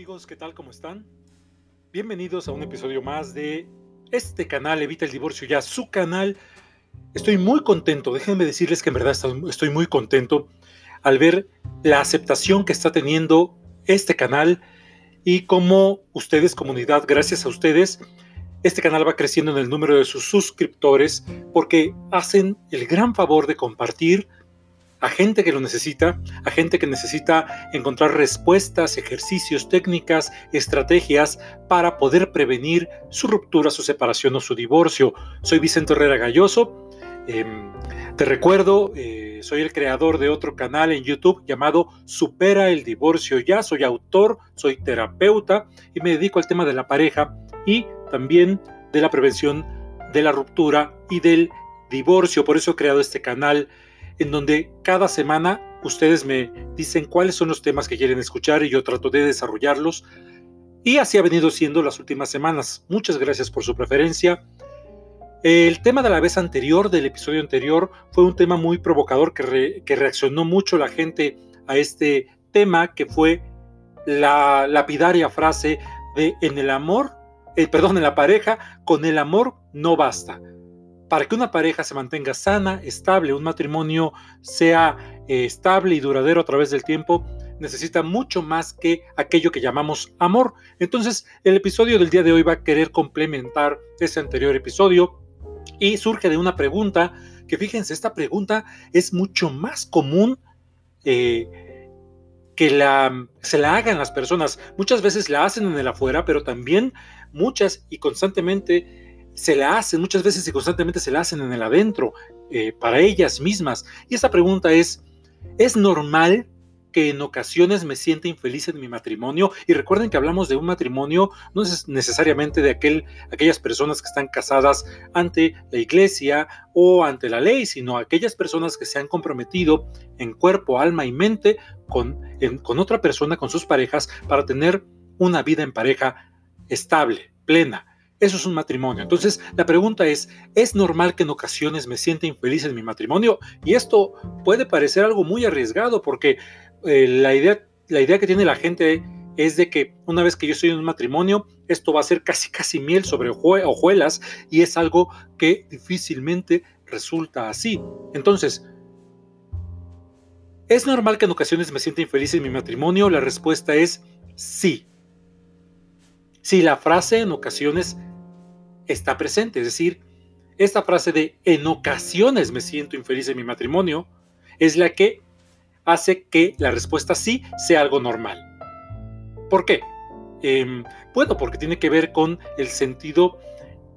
amigos, ¿qué tal? ¿Cómo están? Bienvenidos a un episodio más de este canal, Evita el Divorcio Ya, su canal. Estoy muy contento, déjenme decirles que en verdad estoy muy contento al ver la aceptación que está teniendo este canal y cómo ustedes, comunidad, gracias a ustedes, este canal va creciendo en el número de sus suscriptores porque hacen el gran favor de compartir a gente que lo necesita, a gente que necesita encontrar respuestas, ejercicios, técnicas, estrategias para poder prevenir su ruptura, su separación o su divorcio. Soy Vicente Herrera Galloso. Em, te recuerdo, eh, soy el creador de otro canal en YouTube llamado Supera el Divorcio Ya. Soy autor, soy terapeuta y me dedico al tema de la pareja y también de la prevención de la ruptura y del divorcio. Por eso he creado este canal en donde cada semana ustedes me dicen cuáles son los temas que quieren escuchar y yo trato de desarrollarlos. Y así ha venido siendo las últimas semanas. Muchas gracias por su preferencia. El tema de la vez anterior, del episodio anterior, fue un tema muy provocador que, reaccionó mucho la gente a este tema, que fue la lapidaria frase de en el amor, eh, perdón, en la pareja, con el amor no basta para que una pareja se mantenga sana, estable, un matrimonio sea eh, estable y duradero a través del tiempo, necesita mucho más que aquello que llamamos amor. Entonces, el episodio del día de hoy va a querer complementar ese anterior episodio y surge de una pregunta que fíjense, esta pregunta es mucho más común eh, que la, se la hagan las personas. Muchas veces la hacen en el afuera, pero también muchas y constantemente se la hacen, muchas veces y constantemente se la hacen en el adentro, eh, para ellas mismas. Y esta pregunta es, ¿es normal que en ocasiones me sienta infeliz en mi matrimonio? Y recuerden que hablamos de un matrimonio, no es necesariamente de aquel, aquellas personas que están casadas ante la iglesia o ante la ley, sino aquellas personas que se han comprometido en cuerpo, alma y mente con, con otra persona, con sus parejas, para tener una vida en pareja estable, plena eso es un matrimonio. Entonces, la pregunta es, ¿es normal que en ocasiones me sienta infeliz en mi matrimonio? Y esto puede parecer algo muy arriesgado porque eh, la, idea, la idea que tiene la gente es de que una vez que yo estoy en un matrimonio, esto va a ser casi casi miel sobre hojuelas y es algo que difícilmente resulta así. Entonces, ¿es normal que en ocasiones me sienta infeliz en mi matrimonio? La respuesta es sí. Si la frase en ocasiones está presente. Es decir, esta frase de en ocasiones me siento infeliz en mi matrimonio es la que hace que la respuesta sí sea algo normal. ¿Por qué? Em, bueno, porque tiene que ver con el sentido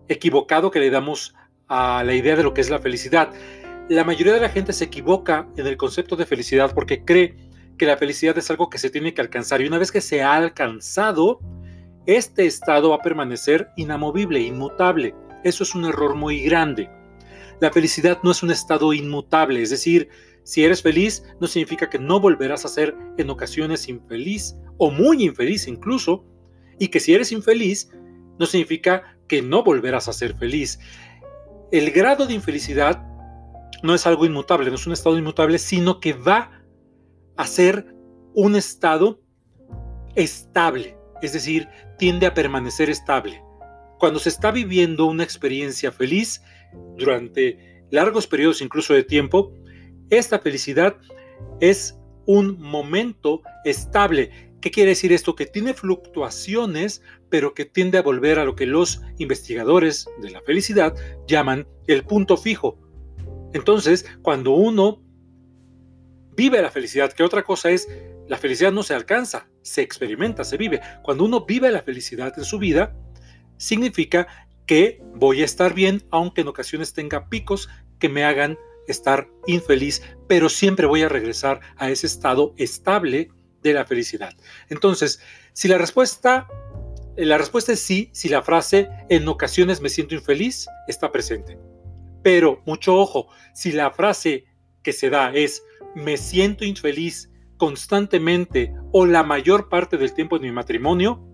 equivocado que le damos a la idea de lo que es la felicidad. La mayoría de la gente se equivoca en el concepto de felicidad porque cree que la felicidad es algo que se tiene que alcanzar y una vez que se ha alcanzado, este estado va a permanecer inamovible, inmutable. Eso es un error muy grande. La felicidad no es un estado inmutable, es decir, si eres feliz no significa que no volverás a ser en ocasiones infeliz o muy infeliz incluso, y que si eres infeliz no significa que no volverás a ser feliz. El grado de infelicidad no es algo inmutable, no es un estado inmutable, sino que va a ser un estado estable es decir, tiende a permanecer estable. Cuando se está viviendo una experiencia feliz durante largos periodos incluso de tiempo, esta felicidad es un momento estable. ¿Qué quiere decir esto? Que tiene fluctuaciones, pero que tiende a volver a lo que los investigadores de la felicidad llaman el punto fijo. Entonces, cuando uno vive la felicidad, que otra cosa es la felicidad no se alcanza, se experimenta, se vive. Cuando uno vive la felicidad en su vida, significa que voy a estar bien, aunque en ocasiones tenga picos que me hagan estar infeliz, pero siempre voy a regresar a ese estado estable de la felicidad. Entonces, si la respuesta la respuesta es sí, si la frase en ocasiones me siento infeliz está presente. Pero mucho ojo, si la frase que se da es me siento infeliz constantemente o la mayor parte del tiempo en mi matrimonio,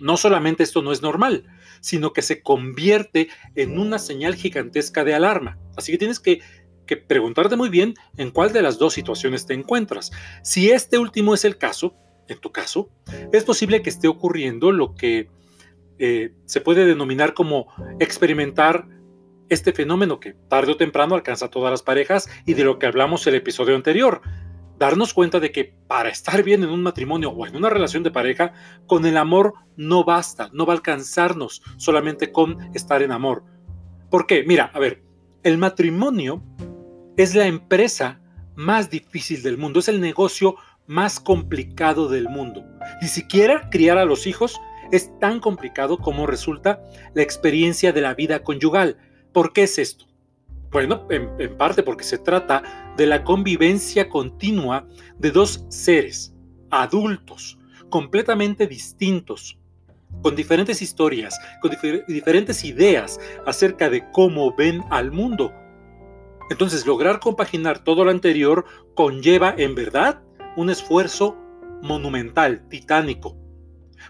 no solamente esto no es normal, sino que se convierte en una señal gigantesca de alarma. Así que tienes que, preguntarte muy bien en cuál de las dos situaciones te encuentras. Si este último es el caso, en tu caso, es posible que esté ocurriendo lo que eh, se puede denominar como experimentar este fenómeno que tarde o temprano alcanza a todas las parejas y de lo que hablamos el episodio anterior. Darnos cuenta de que para estar bien en un matrimonio o en una relación de pareja, con el amor no basta, no va a alcanzarnos solamente con estar en amor. ¿Por qué? Mira, a ver, el matrimonio es la empresa más difícil del mundo, es el negocio más complicado del mundo. Ni siquiera criar a los hijos es tan complicado como resulta la experiencia de la vida conyugal. ¿Por qué es esto? Bueno, en, parte porque se trata de la convivencia continua de dos seres adultos, completamente distintos, con diferentes historias, con diferentes ideas acerca de cómo ven al mundo. Entonces, lograr compaginar todo lo anterior conlleva, en verdad, un esfuerzo monumental, titánico.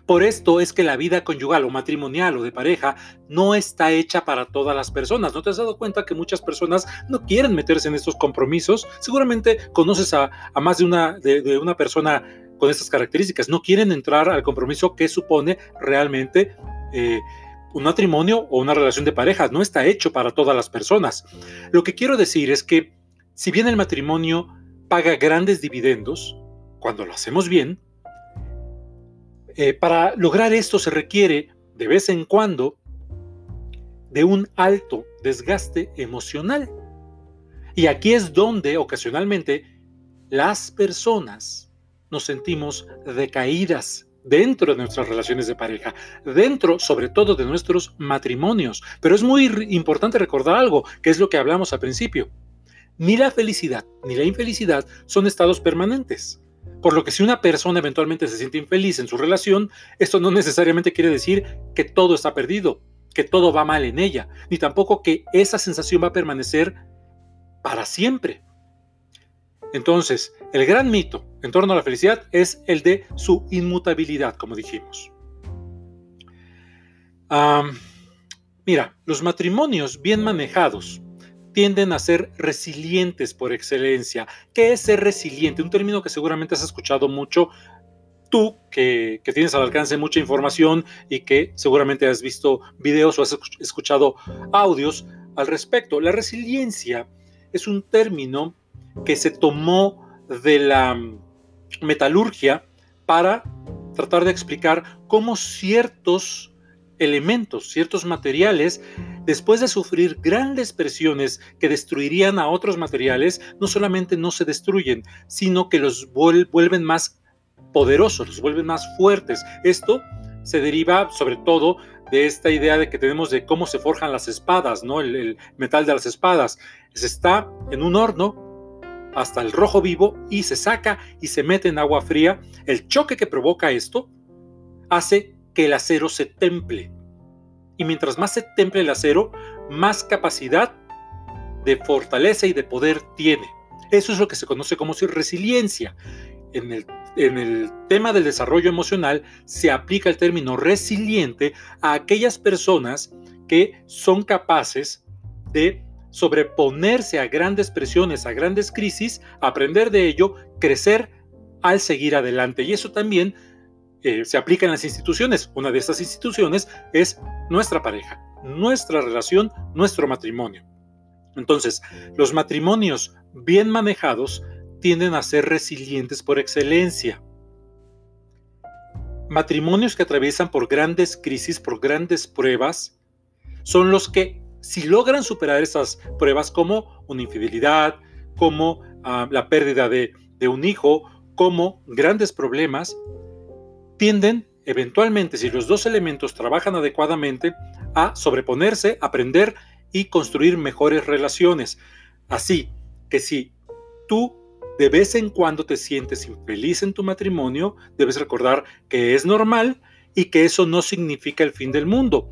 Por esto es que la vida conyugal o matrimonial o de pareja no está hecha para todas las personas. ¿No te has dado cuenta que muchas personas no quieren meterse en estos compromisos? Seguramente conoces a, más de una, persona con estas características. No quieren entrar al compromiso que supone realmente eh, un matrimonio o una relación de pareja. No está hecho para todas las personas. Lo que quiero decir es que si bien el matrimonio paga grandes dividendos, cuando lo hacemos bien, eh, para lograr esto se requiere de vez en cuando de un alto desgaste emocional. Y aquí es donde ocasionalmente las personas nos sentimos decaídas dentro de nuestras relaciones de pareja, dentro sobre todo de nuestros matrimonios. Pero es muy importante recordar algo, que es lo que hablamos al principio. Ni la felicidad ni la infelicidad son estados permanentes. Por lo que si una persona eventualmente se siente infeliz en su relación, esto no necesariamente quiere decir que todo está perdido, que todo va mal en ella, ni tampoco que esa sensación va a permanecer para siempre. Entonces, el gran mito en torno a la felicidad es el de su inmutabilidad, como dijimos. mira, los matrimonios bien manejados tienden a ser resilientes por excelencia. ¿Qué es ser resiliente? Un término que seguramente has escuchado mucho tú, que, tienes al alcance mucha información y que seguramente has visto videos o has escuchado audios al respecto. La resiliencia es un término que se tomó de la metalurgia para tratar de explicar cómo ciertos elementos, ciertos materiales, después de sufrir grandes presiones que destruirían a otros materiales, no solamente no se destruyen, sino que los vuelven más poderosos, los vuelven más fuertes. Esto se deriva sobre todo de esta idea de que tenemos de cómo se forjan las espadas, ¿no? El, el metal de las espadas. Se está en un horno hasta el rojo vivo y se saca y se mete en agua fría. El choque que provoca esto hace que el acero se temple. Y mientras más se temple el acero, más capacidad de fortaleza y de poder tiene. Eso es lo que se conoce como resiliencia. En el, en el tema del desarrollo emocional se aplica el término resiliente a aquellas personas que son capaces de sobreponerse a grandes presiones, a grandes crisis, aprender de ello, crecer al seguir adelante. Y eso también eh, se aplica en las instituciones. Una de estas instituciones es nuestra pareja, nuestra relación, nuestro matrimonio. Entonces, los matrimonios bien manejados tienden a ser resilientes por excelencia. Matrimonios que atraviesan por grandes crisis, por grandes pruebas, son los que, si logran superar esas pruebas como una infidelidad, como ah, la pérdida de, de un hijo, como grandes problemas, tienden, eventualmente, si los dos elementos trabajan adecuadamente, a sobreponerse, aprender y construir mejores relaciones. Así que si tú de vez en cuando te sientes infeliz en tu matrimonio, debes recordar que es normal y que eso no significa el fin del mundo.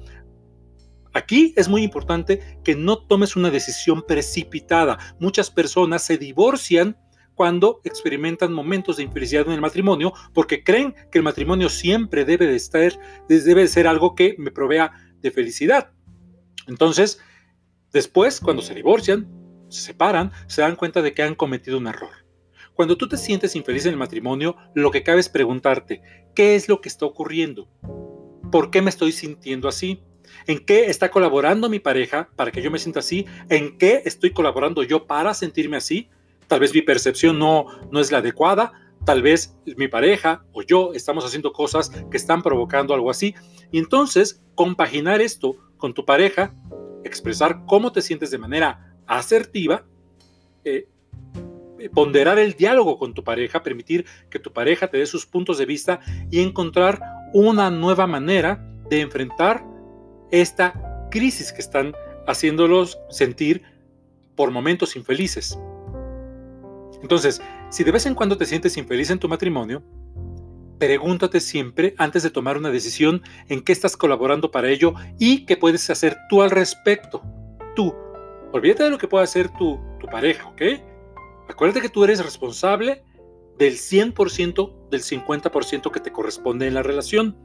Aquí es muy importante que no tomes una decisión precipitada. Muchas personas se divorcian cuando experimentan momentos de infelicidad en el matrimonio porque creen que el matrimonio siempre debe de estar, debe de ser algo que me provea de felicidad. Entonces, después, cuando se divorcian, se separan, se dan cuenta de que han cometido un error. Cuando tú te sientes infeliz en el matrimonio, lo que cabe es preguntarte, ¿qué es lo que está ocurriendo? ¿Por qué me estoy sintiendo así? ¿En qué está colaborando mi pareja para que yo me sienta así? ¿En qué estoy colaborando yo para sentirme así? Tal vez mi percepción no, no es la adecuada, tal vez mi pareja o yo estamos haciendo cosas que están provocando algo así. Y entonces, compaginar esto con tu pareja, expresar cómo te sientes de manera asertiva, eh, ponderar el diálogo con tu pareja, permitir que tu pareja te dé sus puntos de vista y encontrar una nueva manera de enfrentar esta crisis que están haciéndolos sentir por momentos infelices. Entonces, si de vez en cuando te sientes infeliz en tu matrimonio, pregúntate siempre antes de tomar una decisión en qué estás colaborando para ello y qué puedes hacer tú al respecto. Tú. Olvídate de lo que pueda hacer tu, tu pareja, ¿ok? Acuérdate que tú eres responsable del 100% del 50% que te corresponde en la relación.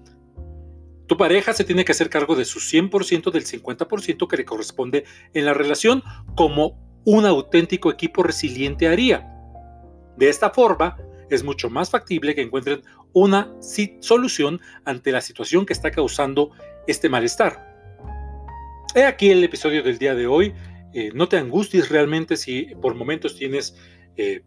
Tu pareja se tiene que hacer cargo de su 100% del 50% que le corresponde en la relación, como un auténtico equipo resiliente haría. De esta forma, es mucho más factible que encuentren una solución ante la situación que está causando este malestar. He aquí el episodio del día de hoy. Eh, no te angusties realmente si por momentos tienes eh,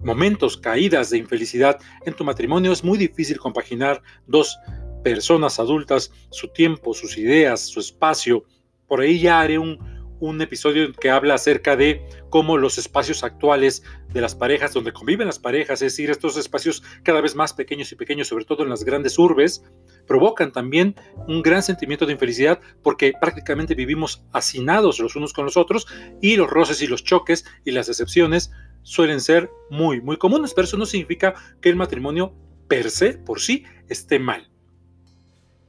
momentos, caídas de infelicidad en tu matrimonio. Es muy difícil compaginar dos personas adultas, su tiempo, sus ideas, su espacio. Por ahí ya haré un, un episodio que habla acerca de cómo los espacios actuales de las parejas, donde conviven las parejas, es decir, estos espacios cada vez más pequeños y pequeños, sobre todo en las grandes urbes, provocan también un gran sentimiento de infelicidad porque prácticamente vivimos hacinados los unos con los otros y los roces y los choques y las decepciones suelen ser muy, muy comunes, pero eso no significa que el matrimonio per se, por sí, esté mal.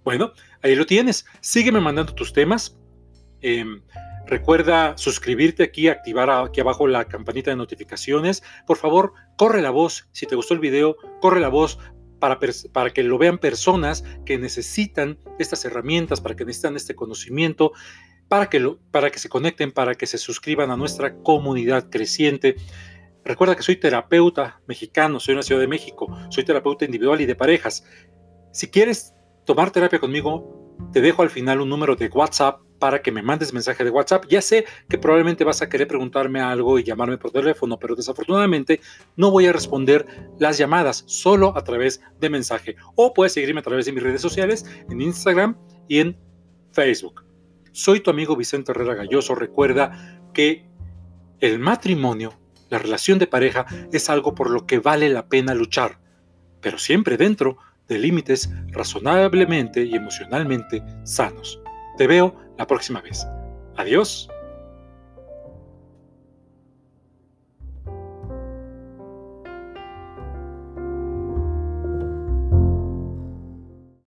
Bueno, ahí lo tienes. Sígueme mandando tus temas. Em, recuerda suscribirte aquí, activar aquí abajo la campanita de notificaciones. Por favor, corre la voz. Si te gustó el video, corre la voz para, para, que lo vean personas que necesitan estas herramientas, para que necesitan este conocimiento, para que, lo, para que se conecten, para que se suscriban a nuestra comunidad creciente. Recuerda que soy terapeuta mexicano, soy en la Ciudad de México, soy terapeuta individual y de parejas. Si quieres tomar terapia conmigo, te dejo al final un número de WhatsApp para que me mandes mensaje de WhatsApp. Ya sé que probablemente vas a querer preguntarme algo y llamarme por teléfono, pero desafortunadamente no voy a responder las llamadas solo a través de mensaje. O puedes seguirme a través de mis redes sociales, en Instagram y en Facebook. Soy tu amigo Vicente Herrera Galloso. Recuerda que el matrimonio la relación de pareja es algo por lo que vale la pena luchar, pero siempre dentro de límites razonablemente y emocionalmente sanos. Te veo la próxima vez. Adiós.